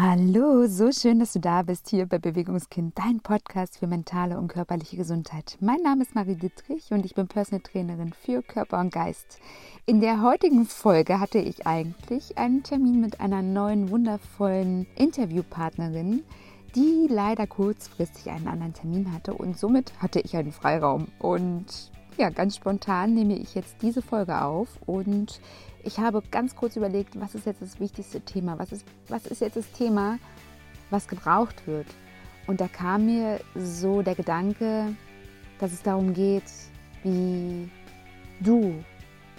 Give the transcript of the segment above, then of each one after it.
Hallo, so schön, dass du da bist hier bei Bewegungskind, dein Podcast für mentale und körperliche Gesundheit. Mein Name ist Marie Dittrich und ich bin Personal Trainerin für Körper und Geist. In der heutigen Folge hatte ich eigentlich einen Termin mit einer neuen wundervollen Interviewpartnerin, die leider kurzfristig einen anderen Termin hatte und somit hatte ich einen Freiraum und ja, ganz spontan nehme ich jetzt diese Folge auf und ich habe ganz kurz überlegt, was ist jetzt das wichtigste Thema? Was ist, was ist jetzt das Thema, was gebraucht wird? Und da kam mir so der Gedanke, dass es darum geht, wie du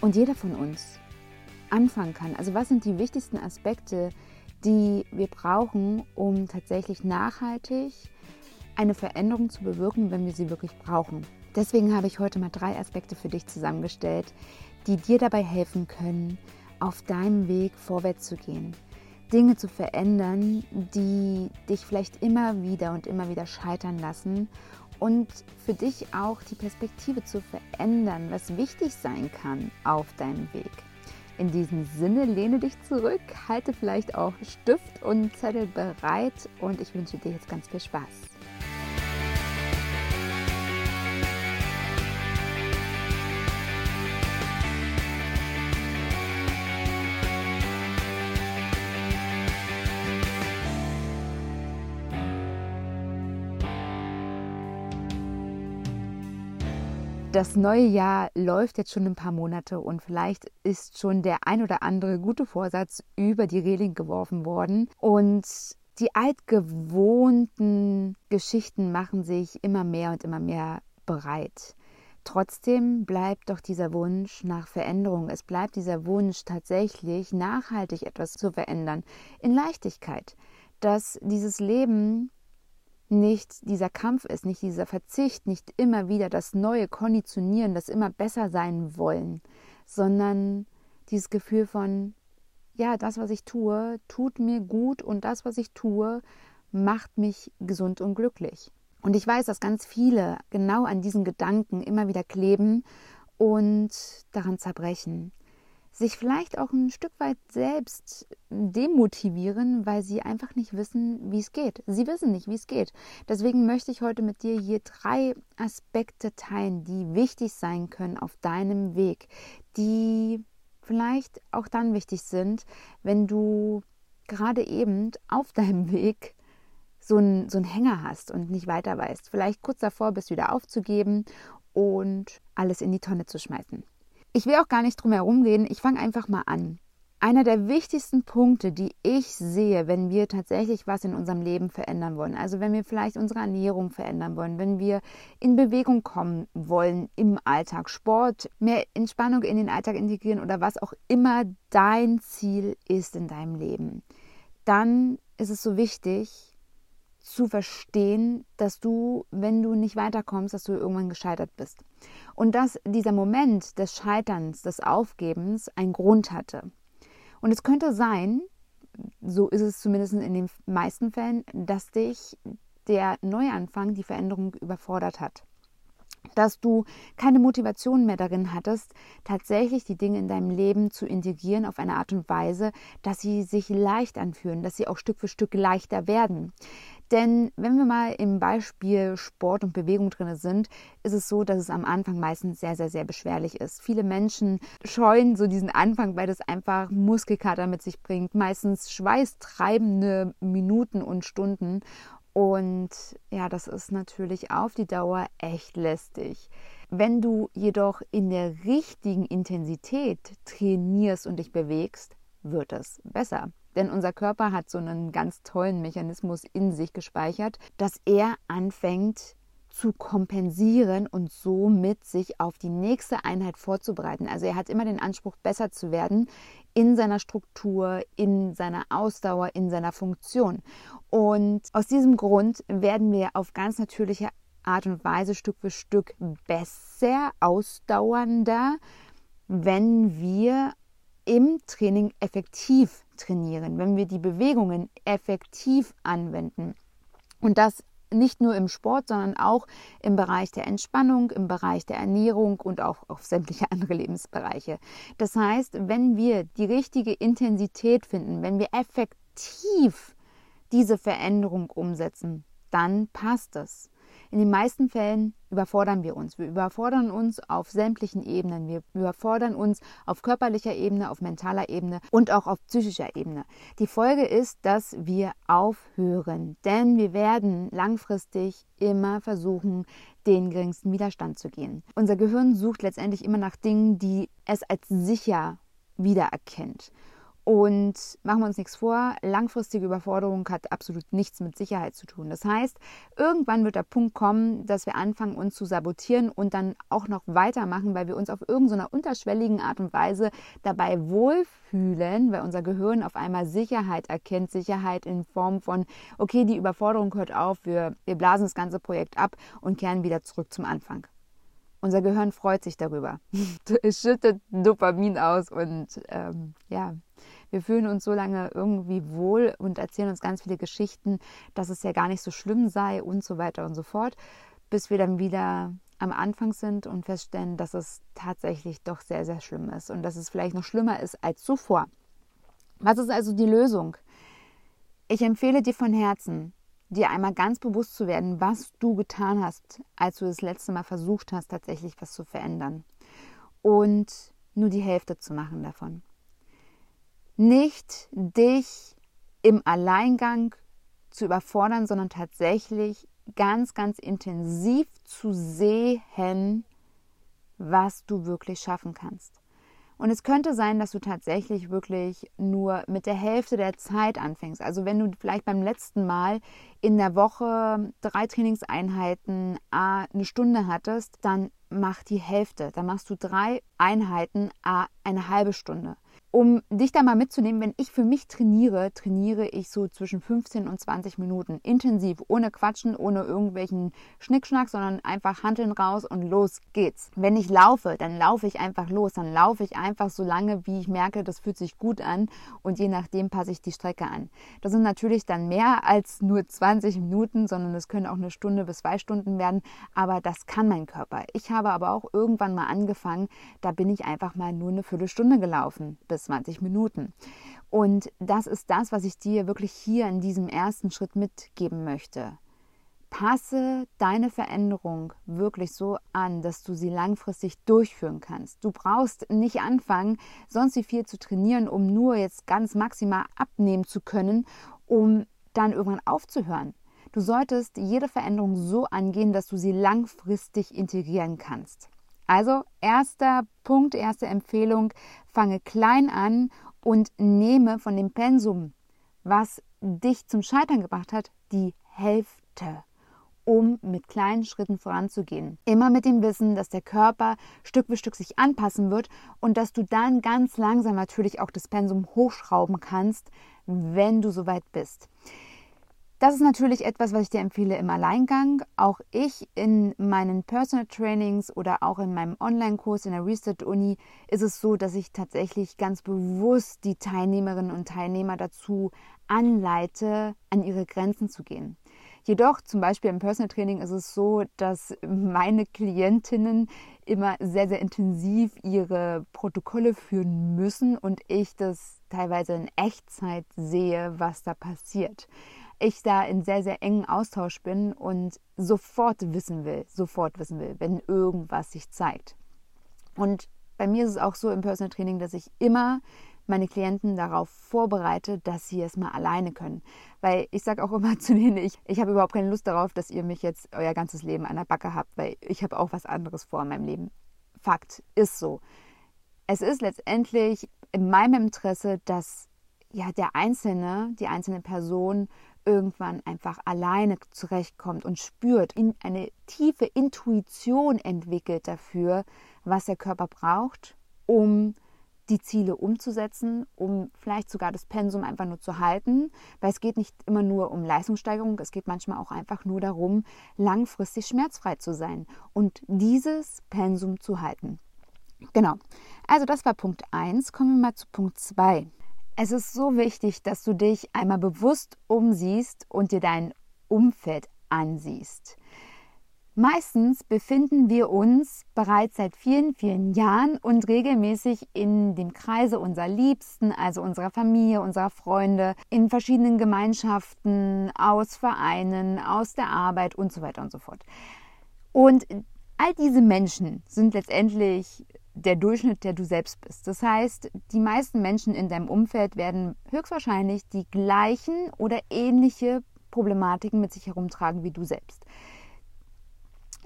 und jeder von uns anfangen kann. Also was sind die wichtigsten Aspekte, die wir brauchen, um tatsächlich nachhaltig eine Veränderung zu bewirken, wenn wir sie wirklich brauchen. Deswegen habe ich heute mal drei Aspekte für dich zusammengestellt, die dir dabei helfen können, auf deinem Weg vorwärts zu gehen. Dinge zu verändern, die dich vielleicht immer wieder und immer wieder scheitern lassen und für dich auch die Perspektive zu verändern, was wichtig sein kann auf deinem Weg. In diesem Sinne lehne dich zurück, halte vielleicht auch Stift und Zettel bereit und ich wünsche dir jetzt ganz viel Spaß. Das neue Jahr läuft jetzt schon ein paar Monate und vielleicht ist schon der ein oder andere gute Vorsatz über die Reling geworfen worden. Und die altgewohnten Geschichten machen sich immer mehr und immer mehr bereit. Trotzdem bleibt doch dieser Wunsch nach Veränderung. Es bleibt dieser Wunsch tatsächlich nachhaltig etwas zu verändern. In Leichtigkeit. Dass dieses Leben nicht dieser Kampf ist, nicht dieser Verzicht, nicht immer wieder das neue Konditionieren, das immer besser sein wollen, sondern dieses Gefühl von, ja, das, was ich tue, tut mir gut und das, was ich tue, macht mich gesund und glücklich. Und ich weiß, dass ganz viele genau an diesen Gedanken immer wieder kleben und daran zerbrechen sich vielleicht auch ein Stück weit selbst demotivieren, weil sie einfach nicht wissen, wie es geht. Sie wissen nicht, wie es geht. Deswegen möchte ich heute mit dir hier drei Aspekte teilen, die wichtig sein können auf deinem Weg, die vielleicht auch dann wichtig sind, wenn du gerade eben auf deinem Weg so einen, so einen Hänger hast und nicht weiter weißt. Vielleicht kurz davor bist, wieder aufzugeben und alles in die Tonne zu schmeißen. Ich will auch gar nicht drum herum reden, ich fange einfach mal an. Einer der wichtigsten Punkte, die ich sehe, wenn wir tatsächlich was in unserem Leben verändern wollen, also wenn wir vielleicht unsere Ernährung verändern wollen, wenn wir in Bewegung kommen wollen im Alltag, Sport, mehr Entspannung in den Alltag integrieren oder was auch immer dein Ziel ist in deinem Leben, dann ist es so wichtig, zu verstehen, dass du, wenn du nicht weiterkommst, dass du irgendwann gescheitert bist. Und dass dieser Moment des Scheiterns, des Aufgebens einen Grund hatte. Und es könnte sein, so ist es zumindest in den meisten Fällen, dass dich der Neuanfang, die Veränderung überfordert hat dass du keine Motivation mehr darin hattest, tatsächlich die Dinge in deinem Leben zu integrieren auf eine Art und Weise, dass sie sich leicht anfühlen, dass sie auch Stück für Stück leichter werden. Denn wenn wir mal im Beispiel Sport und Bewegung drin sind, ist es so, dass es am Anfang meistens sehr, sehr, sehr beschwerlich ist. Viele Menschen scheuen so diesen Anfang, weil das einfach Muskelkater mit sich bringt. Meistens schweißtreibende Minuten und Stunden. Und ja, das ist natürlich auf die Dauer echt lästig. Wenn du jedoch in der richtigen Intensität trainierst und dich bewegst, wird es besser. Denn unser Körper hat so einen ganz tollen Mechanismus in sich gespeichert, dass er anfängt zu kompensieren und somit sich auf die nächste Einheit vorzubereiten. Also er hat immer den Anspruch, besser zu werden in seiner Struktur, in seiner Ausdauer, in seiner Funktion. Und aus diesem Grund werden wir auf ganz natürliche Art und Weise Stück für Stück besser, ausdauernder, wenn wir im Training effektiv trainieren, wenn wir die Bewegungen effektiv anwenden. Und das nicht nur im Sport, sondern auch im Bereich der Entspannung, im Bereich der Ernährung und auch auf sämtliche andere Lebensbereiche. Das heißt, wenn wir die richtige Intensität finden, wenn wir effektiv diese Veränderung umsetzen, dann passt es. In den meisten Fällen überfordern wir uns. Wir überfordern uns auf sämtlichen Ebenen. Wir überfordern uns auf körperlicher Ebene, auf mentaler Ebene und auch auf psychischer Ebene. Die Folge ist, dass wir aufhören, denn wir werden langfristig immer versuchen, den geringsten Widerstand zu gehen. Unser Gehirn sucht letztendlich immer nach Dingen, die es als sicher wiedererkennt. Und machen wir uns nichts vor, langfristige Überforderung hat absolut nichts mit Sicherheit zu tun. Das heißt, irgendwann wird der Punkt kommen, dass wir anfangen, uns zu sabotieren und dann auch noch weitermachen, weil wir uns auf irgendeiner unterschwelligen Art und Weise dabei wohlfühlen, weil unser Gehirn auf einmal Sicherheit erkennt. Sicherheit in Form von, okay, die Überforderung hört auf, wir, wir blasen das ganze Projekt ab und kehren wieder zurück zum Anfang. Unser Gehirn freut sich darüber. es schüttet Dopamin aus und ähm, ja, wir fühlen uns so lange irgendwie wohl und erzählen uns ganz viele Geschichten, dass es ja gar nicht so schlimm sei und so weiter und so fort, bis wir dann wieder am Anfang sind und feststellen, dass es tatsächlich doch sehr, sehr schlimm ist und dass es vielleicht noch schlimmer ist als zuvor. Was ist also die Lösung? Ich empfehle dir von Herzen, dir einmal ganz bewusst zu werden, was du getan hast, als du das letzte Mal versucht hast, tatsächlich was zu verändern. Und nur die Hälfte zu machen davon nicht dich im Alleingang zu überfordern, sondern tatsächlich ganz, ganz intensiv zu sehen, was du wirklich schaffen kannst. Und es könnte sein, dass du tatsächlich wirklich nur mit der Hälfte der Zeit anfängst. Also wenn du vielleicht beim letzten Mal in der Woche drei Trainingseinheiten eine Stunde hattest, dann mach die Hälfte. Dann machst du drei Einheiten eine halbe Stunde um dich da mal mitzunehmen, wenn ich für mich trainiere, trainiere ich so zwischen 15 und 20 Minuten intensiv, ohne Quatschen, ohne irgendwelchen Schnickschnack, sondern einfach Handeln raus und los geht's. Wenn ich laufe, dann laufe ich einfach los, dann laufe ich einfach so lange, wie ich merke, das fühlt sich gut an und je nachdem passe ich die Strecke an. Das sind natürlich dann mehr als nur 20 Minuten, sondern es können auch eine Stunde bis zwei Stunden werden, aber das kann mein Körper. Ich habe aber auch irgendwann mal angefangen, da bin ich einfach mal nur eine Viertelstunde gelaufen bis bis 20 Minuten. Und das ist das, was ich dir wirklich hier in diesem ersten Schritt mitgeben möchte. Passe deine Veränderung wirklich so an, dass du sie langfristig durchführen kannst. Du brauchst nicht anfangen, sonst wie viel zu trainieren, um nur jetzt ganz maximal abnehmen zu können, um dann irgendwann aufzuhören. Du solltest jede Veränderung so angehen, dass du sie langfristig integrieren kannst. Also erster Punkt, erste Empfehlung, fange klein an und nehme von dem Pensum, was dich zum Scheitern gebracht hat, die Hälfte um mit kleinen Schritten voranzugehen. Immer mit dem Wissen, dass der Körper Stück für Stück sich anpassen wird und dass du dann ganz langsam natürlich auch das Pensum hochschrauben kannst, wenn du soweit bist. Das ist natürlich etwas, was ich dir empfehle im Alleingang. Auch ich in meinen Personal Trainings oder auch in meinem Online-Kurs in der Reset Uni ist es so, dass ich tatsächlich ganz bewusst die Teilnehmerinnen und Teilnehmer dazu anleite, an ihre Grenzen zu gehen. Jedoch zum Beispiel im Personal Training ist es so, dass meine Klientinnen immer sehr, sehr intensiv ihre Protokolle führen müssen und ich das teilweise in Echtzeit sehe, was da passiert ich da in sehr, sehr engen Austausch bin und sofort wissen will, sofort wissen will, wenn irgendwas sich zeigt. Und bei mir ist es auch so im Personal Training, dass ich immer meine Klienten darauf vorbereite, dass sie es mal alleine können. Weil ich sage auch immer zu denen, ich, ich habe überhaupt keine Lust darauf, dass ihr mich jetzt euer ganzes Leben an der Backe habt, weil ich habe auch was anderes vor in meinem Leben. Fakt ist so. Es ist letztendlich in meinem Interesse, dass ja der Einzelne, die einzelne Person irgendwann einfach alleine zurechtkommt und spürt, in eine tiefe Intuition entwickelt dafür, was der Körper braucht, um die Ziele umzusetzen, um vielleicht sogar das Pensum einfach nur zu halten, weil es geht nicht immer nur um Leistungssteigerung, es geht manchmal auch einfach nur darum, langfristig schmerzfrei zu sein und dieses Pensum zu halten. Genau. Also das war Punkt 1. Kommen wir mal zu Punkt 2. Es ist so wichtig, dass du dich einmal bewusst umsiehst und dir dein Umfeld ansiehst. Meistens befinden wir uns bereits seit vielen, vielen Jahren und regelmäßig in dem Kreise unserer Liebsten, also unserer Familie, unserer Freunde, in verschiedenen Gemeinschaften, aus Vereinen, aus der Arbeit und so weiter und so fort. Und all diese Menschen sind letztendlich der Durchschnitt, der du selbst bist. Das heißt, die meisten Menschen in deinem Umfeld werden höchstwahrscheinlich die gleichen oder ähnliche Problematiken mit sich herumtragen wie du selbst.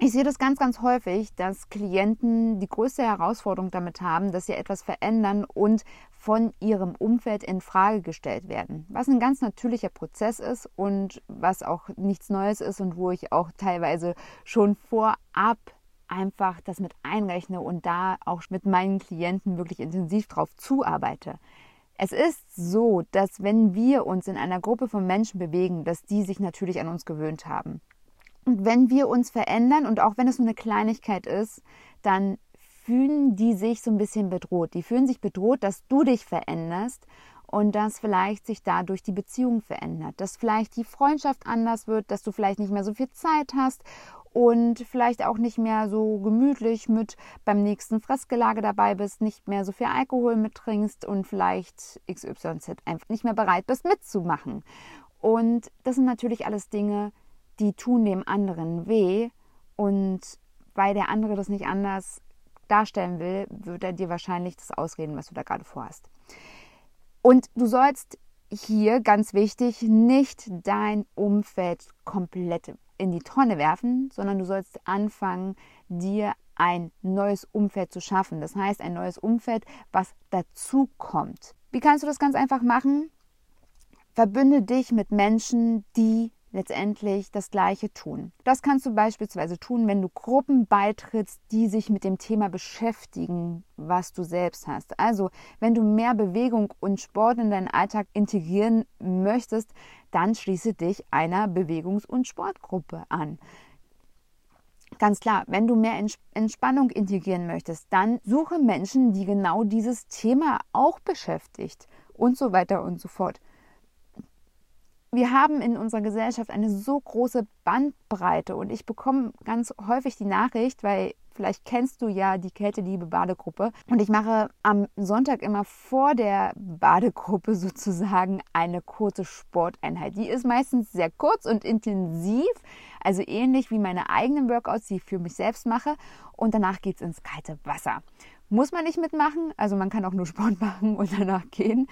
Ich sehe das ganz, ganz häufig, dass Klienten die größte Herausforderung damit haben, dass sie etwas verändern und von ihrem Umfeld in Frage gestellt werden. Was ein ganz natürlicher Prozess ist und was auch nichts Neues ist und wo ich auch teilweise schon vorab einfach das mit einrechne und da auch mit meinen Klienten wirklich intensiv drauf zuarbeite. Es ist so, dass wenn wir uns in einer Gruppe von Menschen bewegen, dass die sich natürlich an uns gewöhnt haben. Und wenn wir uns verändern und auch wenn es nur eine Kleinigkeit ist, dann fühlen die sich so ein bisschen bedroht. Die fühlen sich bedroht, dass du dich veränderst und dass vielleicht sich dadurch die Beziehung verändert, dass vielleicht die Freundschaft anders wird, dass du vielleicht nicht mehr so viel Zeit hast und vielleicht auch nicht mehr so gemütlich mit beim nächsten Fressgelage dabei bist, nicht mehr so viel Alkohol mittrinkst und vielleicht XYZ einfach nicht mehr bereit bist mitzumachen. Und das sind natürlich alles Dinge, die tun dem anderen weh und weil der andere das nicht anders darstellen will, wird er dir wahrscheinlich das ausreden, was du da gerade vorhast. Und du sollst hier ganz wichtig nicht dein Umfeld komplett in die Tonne werfen, sondern du sollst anfangen, dir ein neues Umfeld zu schaffen. Das heißt, ein neues Umfeld, was dazu kommt. Wie kannst du das ganz einfach machen? Verbünde dich mit Menschen, die letztendlich das Gleiche tun. Das kannst du beispielsweise tun, wenn du Gruppen beitrittst, die sich mit dem Thema beschäftigen, was du selbst hast. Also, wenn du mehr Bewegung und Sport in deinen Alltag integrieren möchtest, dann schließe dich einer Bewegungs- und Sportgruppe an. Ganz klar, wenn du mehr Entspannung integrieren möchtest, dann suche Menschen, die genau dieses Thema auch beschäftigt und so weiter und so fort wir haben in unserer Gesellschaft eine so große Bandbreite und ich bekomme ganz häufig die Nachricht, weil vielleicht kennst du ja die Kälteliebe Badegruppe und ich mache am Sonntag immer vor der Badegruppe sozusagen eine kurze Sporteinheit. Die ist meistens sehr kurz und intensiv, also ähnlich wie meine eigenen Workouts, die ich für mich selbst mache und danach geht es ins kalte Wasser. Muss man nicht mitmachen, also man kann auch nur Sport machen und danach gehen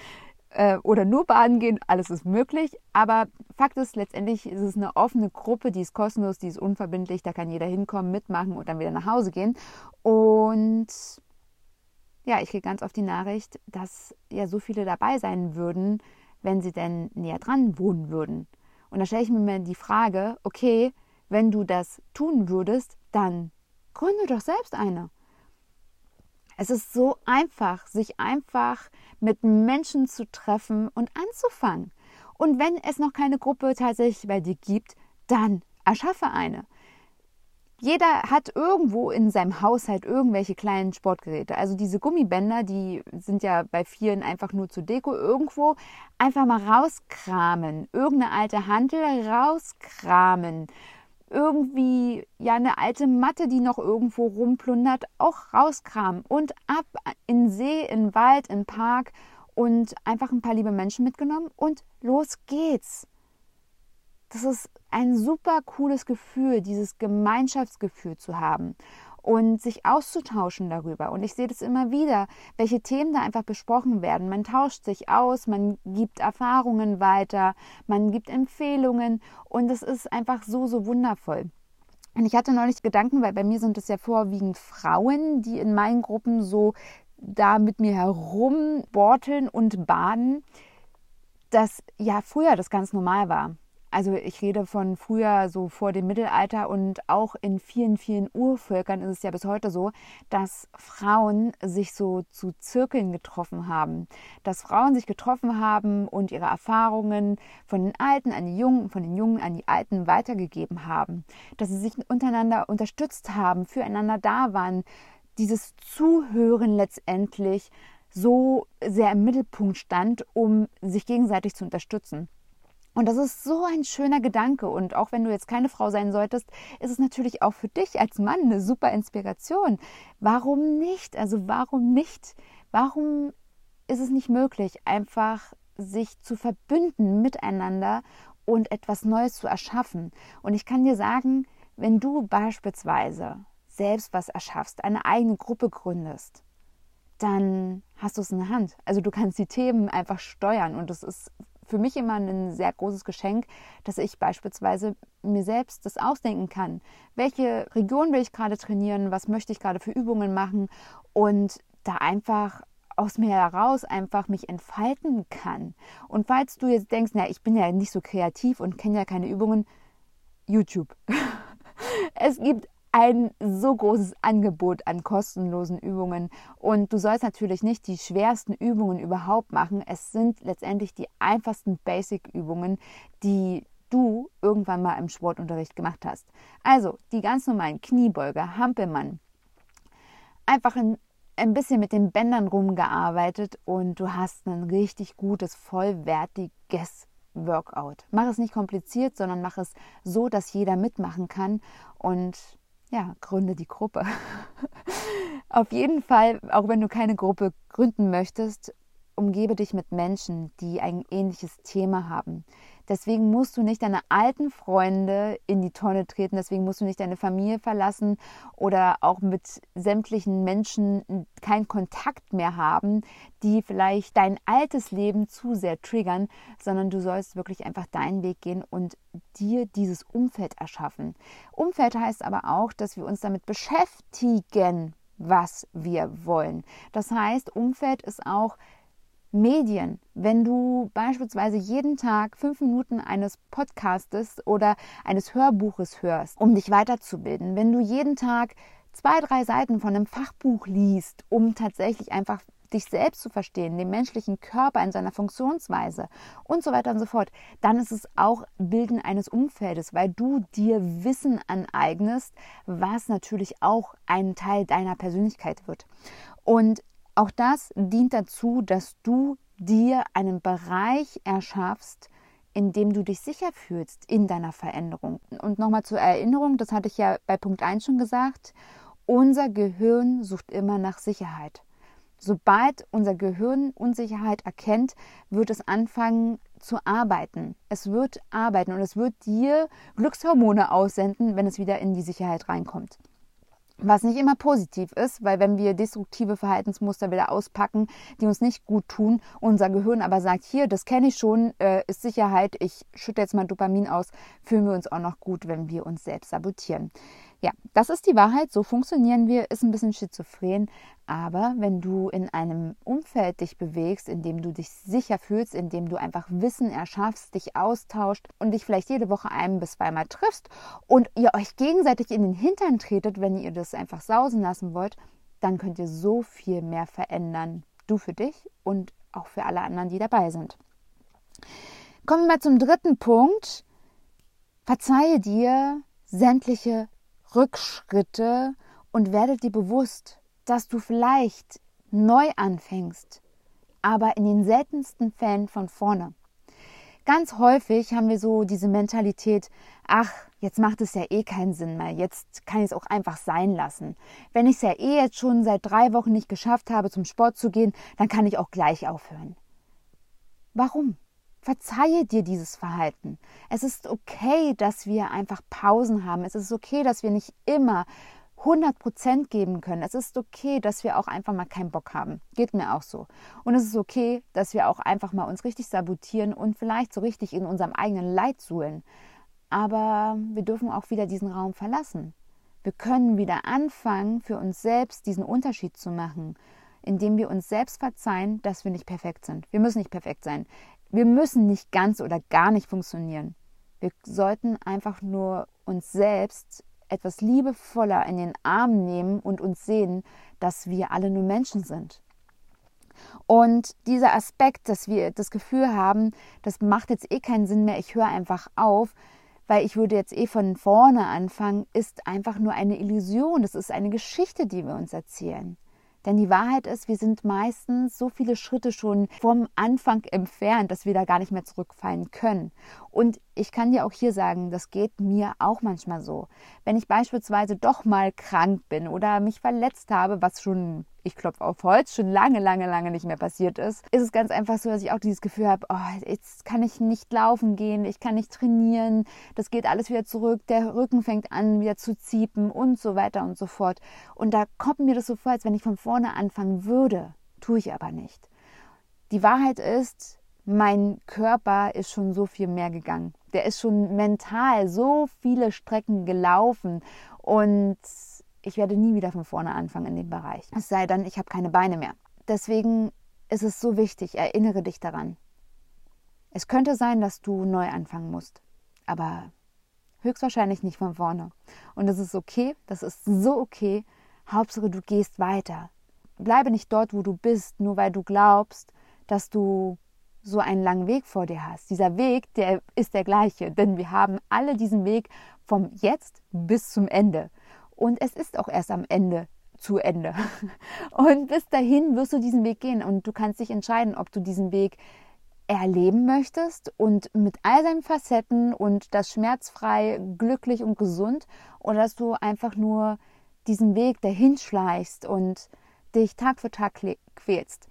äh, oder nur baden gehen, alles ist möglich. Aber Fakt ist, letztendlich ist es eine offene Gruppe, die ist kostenlos, die ist unverbindlich, da kann jeder hinkommen, mitmachen und dann wieder nach Hause gehen. Und ja, ich kriege ganz oft die Nachricht, dass ja so viele dabei sein würden, wenn sie denn näher dran wohnen würden. Und da stelle ich mir die Frage, okay, wenn du das tun würdest, dann gründe doch selbst eine. Es ist so einfach, sich einfach mit Menschen zu treffen und anzufangen. Und wenn es noch keine Gruppe tatsächlich bei dir gibt, dann erschaffe eine. Jeder hat irgendwo in seinem Haushalt irgendwelche kleinen Sportgeräte. Also diese Gummibänder, die sind ja bei vielen einfach nur zur Deko irgendwo. Einfach mal rauskramen. Irgendeine alte Hantel rauskramen irgendwie ja eine alte Matte, die noch irgendwo rumplundert, auch rauskramen und ab in See, in Wald, in Park und einfach ein paar liebe Menschen mitgenommen und los geht's. Das ist ein super cooles Gefühl, dieses Gemeinschaftsgefühl zu haben und sich auszutauschen darüber. Und ich sehe das immer wieder, welche Themen da einfach besprochen werden. Man tauscht sich aus, man gibt Erfahrungen weiter, man gibt Empfehlungen und es ist einfach so, so wundervoll. Und ich hatte neulich Gedanken, weil bei mir sind es ja vorwiegend Frauen, die in meinen Gruppen so da mit mir herumborteln und baden, dass ja früher das ganz normal war. Also ich rede von früher, so vor dem Mittelalter und auch in vielen, vielen Urvölkern ist es ja bis heute so, dass Frauen sich so zu Zirkeln getroffen haben. Dass Frauen sich getroffen haben und ihre Erfahrungen von den Alten an die Jungen, von den Jungen an die Alten weitergegeben haben. Dass sie sich untereinander unterstützt haben, füreinander da waren. Dieses Zuhören letztendlich so sehr im Mittelpunkt stand, um sich gegenseitig zu unterstützen. Und das ist so ein schöner Gedanke. Und auch wenn du jetzt keine Frau sein solltest, ist es natürlich auch für dich als Mann eine super Inspiration. Warum nicht? Also warum nicht? Warum ist es nicht möglich, einfach sich zu verbünden miteinander und etwas Neues zu erschaffen? Und ich kann dir sagen, wenn du beispielsweise selbst was erschaffst, eine eigene Gruppe gründest, dann hast du es in der Hand. Also du kannst die Themen einfach steuern und es ist für mich immer ein sehr großes Geschenk, dass ich beispielsweise mir selbst das ausdenken kann. Welche Region will ich gerade trainieren? Was möchte ich gerade für Übungen machen? Und da einfach aus mir heraus einfach mich entfalten kann. Und falls du jetzt denkst, na, ich bin ja nicht so kreativ und kenne ja keine Übungen, YouTube. es gibt ein so großes Angebot an kostenlosen Übungen. Und du sollst natürlich nicht die schwersten Übungen überhaupt machen. Es sind letztendlich die einfachsten Basic-Übungen, die du irgendwann mal im Sportunterricht gemacht hast. Also die ganz normalen Kniebeuger, Hampelmann. Einfach ein, ein bisschen mit den Bändern rumgearbeitet und du hast ein richtig gutes, vollwertiges Workout. Mach es nicht kompliziert, sondern mach es so, dass jeder mitmachen kann und ja, gründe die Gruppe. Auf jeden Fall, auch wenn du keine Gruppe gründen möchtest, umgebe dich mit Menschen, die ein ähnliches Thema haben. Deswegen musst du nicht deine alten Freunde in die Tonne treten, deswegen musst du nicht deine Familie verlassen oder auch mit sämtlichen Menschen keinen Kontakt mehr haben, die vielleicht dein altes Leben zu sehr triggern, sondern du sollst wirklich einfach deinen Weg gehen und dir dieses Umfeld erschaffen. Umfeld heißt aber auch, dass wir uns damit beschäftigen, was wir wollen. Das heißt, Umfeld ist auch Medien. Wenn du beispielsweise jeden Tag fünf Minuten eines Podcastes oder eines Hörbuches hörst, um dich weiterzubilden, wenn du jeden Tag zwei, drei Seiten von einem Fachbuch liest, um tatsächlich einfach dich selbst zu verstehen, den menschlichen Körper in seiner Funktionsweise und so weiter und so fort, dann ist es auch Bilden eines Umfeldes, weil du dir Wissen aneignest, was natürlich auch ein Teil deiner Persönlichkeit wird. Und auch das dient dazu, dass du dir einen Bereich erschaffst, in dem du dich sicher fühlst in deiner Veränderung. Und nochmal zur Erinnerung, das hatte ich ja bei Punkt 1 schon gesagt, unser Gehirn sucht immer nach Sicherheit. Sobald unser Gehirn Unsicherheit erkennt, wird es anfangen zu arbeiten. Es wird arbeiten und es wird dir Glückshormone aussenden, wenn es wieder in die Sicherheit reinkommt. Was nicht immer positiv ist, weil wenn wir destruktive Verhaltensmuster wieder auspacken, die uns nicht gut tun, unser Gehirn aber sagt, hier, das kenne ich schon, äh, ist Sicherheit, ich schütte jetzt mal Dopamin aus, fühlen wir uns auch noch gut, wenn wir uns selbst sabotieren. Ja, das ist die Wahrheit, so funktionieren wir, ist ein bisschen schizophren, aber wenn du in einem Umfeld dich bewegst, in dem du dich sicher fühlst, in dem du einfach Wissen erschaffst, dich austauscht und dich vielleicht jede Woche ein bis zweimal triffst und ihr euch gegenseitig in den Hintern tretet, wenn ihr das einfach sausen lassen wollt, dann könnt ihr so viel mehr verändern. Du für dich und auch für alle anderen, die dabei sind. Kommen wir mal zum dritten Punkt. Verzeihe dir sämtliche Rückschritte und werde dir bewusst, dass du vielleicht neu anfängst, aber in den seltensten Fällen von vorne. Ganz häufig haben wir so diese Mentalität, ach, jetzt macht es ja eh keinen Sinn mehr, jetzt kann ich es auch einfach sein lassen. Wenn ich es ja eh jetzt schon seit drei Wochen nicht geschafft habe, zum Sport zu gehen, dann kann ich auch gleich aufhören. Warum? Verzeihe dir dieses Verhalten. Es ist okay, dass wir einfach Pausen haben. Es ist okay, dass wir nicht immer 100 Prozent geben können. Es ist okay, dass wir auch einfach mal keinen Bock haben. Geht mir auch so. Und es ist okay, dass wir auch einfach mal uns richtig sabotieren und vielleicht so richtig in unserem eigenen Leid suhlen. Aber wir dürfen auch wieder diesen Raum verlassen. Wir können wieder anfangen, für uns selbst diesen Unterschied zu machen, indem wir uns selbst verzeihen, dass wir nicht perfekt sind. Wir müssen nicht perfekt sein. Wir müssen nicht ganz oder gar nicht funktionieren. Wir sollten einfach nur uns selbst etwas liebevoller in den Arm nehmen und uns sehen, dass wir alle nur Menschen sind. Und dieser Aspekt, dass wir das Gefühl haben, das macht jetzt eh keinen Sinn mehr, ich höre einfach auf, weil ich würde jetzt eh von vorne anfangen, ist einfach nur eine Illusion. Das ist eine Geschichte, die wir uns erzählen. Denn die Wahrheit ist, wir sind meistens so viele Schritte schon vom Anfang entfernt, dass wir da gar nicht mehr zurückfallen können. Und ich kann dir auch hier sagen, das geht mir auch manchmal so. Wenn ich beispielsweise doch mal krank bin oder mich verletzt habe, was schon, ich klopfe auf Holz, schon lange, lange, lange nicht mehr passiert ist, ist es ganz einfach so, dass ich auch dieses Gefühl habe, oh, jetzt kann ich nicht laufen gehen, ich kann nicht trainieren, das geht alles wieder zurück, der Rücken fängt an wieder zu ziepen und so weiter und so fort. Und da kommt mir das so vor, als wenn ich von vorne anfangen würde, tue ich aber nicht. Die Wahrheit ist, mein Körper ist schon so viel mehr gegangen. Der ist schon mental so viele Strecken gelaufen und ich werde nie wieder von vorne anfangen in dem Bereich. Es sei denn, ich habe keine Beine mehr. Deswegen ist es so wichtig, erinnere dich daran. Es könnte sein, dass du neu anfangen musst, aber höchstwahrscheinlich nicht von vorne. Und das ist okay, das ist so okay. Hauptsache, du gehst weiter. Bleibe nicht dort, wo du bist, nur weil du glaubst, dass du so einen langen Weg vor dir hast. Dieser Weg, der ist der gleiche, denn wir haben alle diesen Weg vom Jetzt bis zum Ende. Und es ist auch erst am Ende zu Ende. Und bis dahin wirst du diesen Weg gehen und du kannst dich entscheiden, ob du diesen Weg erleben möchtest und mit all seinen Facetten und das schmerzfrei, glücklich und gesund oder dass du einfach nur diesen Weg dahin schleichst und dich Tag für Tag quälst.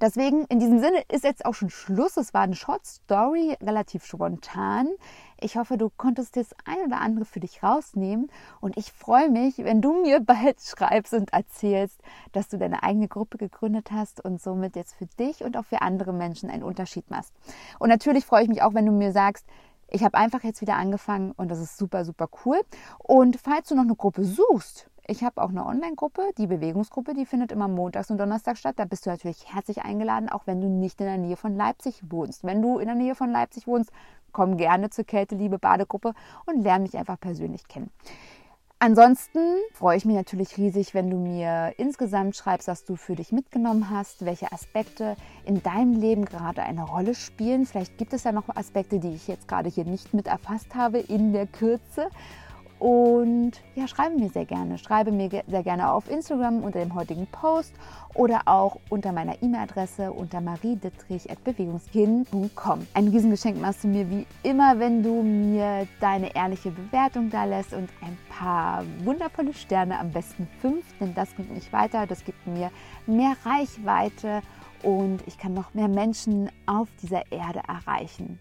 Deswegen, in diesem Sinne ist jetzt auch schon Schluss. Es war eine Short Story, relativ spontan. Ich hoffe, du konntest das ein oder andere für dich rausnehmen. Und ich freue mich, wenn du mir bald schreibst und erzählst, dass du deine eigene Gruppe gegründet hast und somit jetzt für dich und auch für andere Menschen einen Unterschied machst. Und natürlich freue ich mich auch, wenn du mir sagst, ich habe einfach jetzt wieder angefangen und das ist super, super cool. Und falls du noch eine Gruppe suchst, ich habe auch eine Online-Gruppe, die Bewegungsgruppe, die findet immer montags und donnerstags statt. Da bist du natürlich herzlich eingeladen, auch wenn du nicht in der Nähe von Leipzig wohnst. Wenn du in der Nähe von Leipzig wohnst, komm gerne zur Kälteliebe Badegruppe und lerne mich einfach persönlich kennen. Ansonsten freue ich mich natürlich riesig, wenn du mir insgesamt schreibst, was du für dich mitgenommen hast, welche Aspekte in deinem Leben gerade eine Rolle spielen. Vielleicht gibt es ja noch Aspekte, die ich jetzt gerade hier nicht mit erfasst habe in der Kürze. Und ja, schreibe mir sehr gerne. Schreibe mir sehr gerne auf Instagram unter dem heutigen Post oder auch unter meiner E-Mail-Adresse unter mariedittrich.bewegungskind.com. Ein Riesengeschenk machst du mir wie immer, wenn du mir deine ehrliche Bewertung da lässt und ein paar wundervolle Sterne, am besten fünf, denn das bringt mich weiter, das gibt mir mehr Reichweite und ich kann noch mehr Menschen auf dieser Erde erreichen.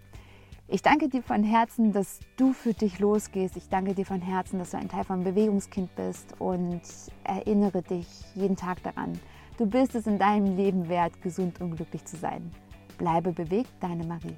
Ich danke dir von Herzen, dass du für dich losgehst. Ich danke dir von Herzen, dass du ein Teil von Bewegungskind bist und erinnere dich jeden Tag daran. Du bist es in deinem Leben wert, gesund und glücklich zu sein. Bleibe bewegt, deine Marie.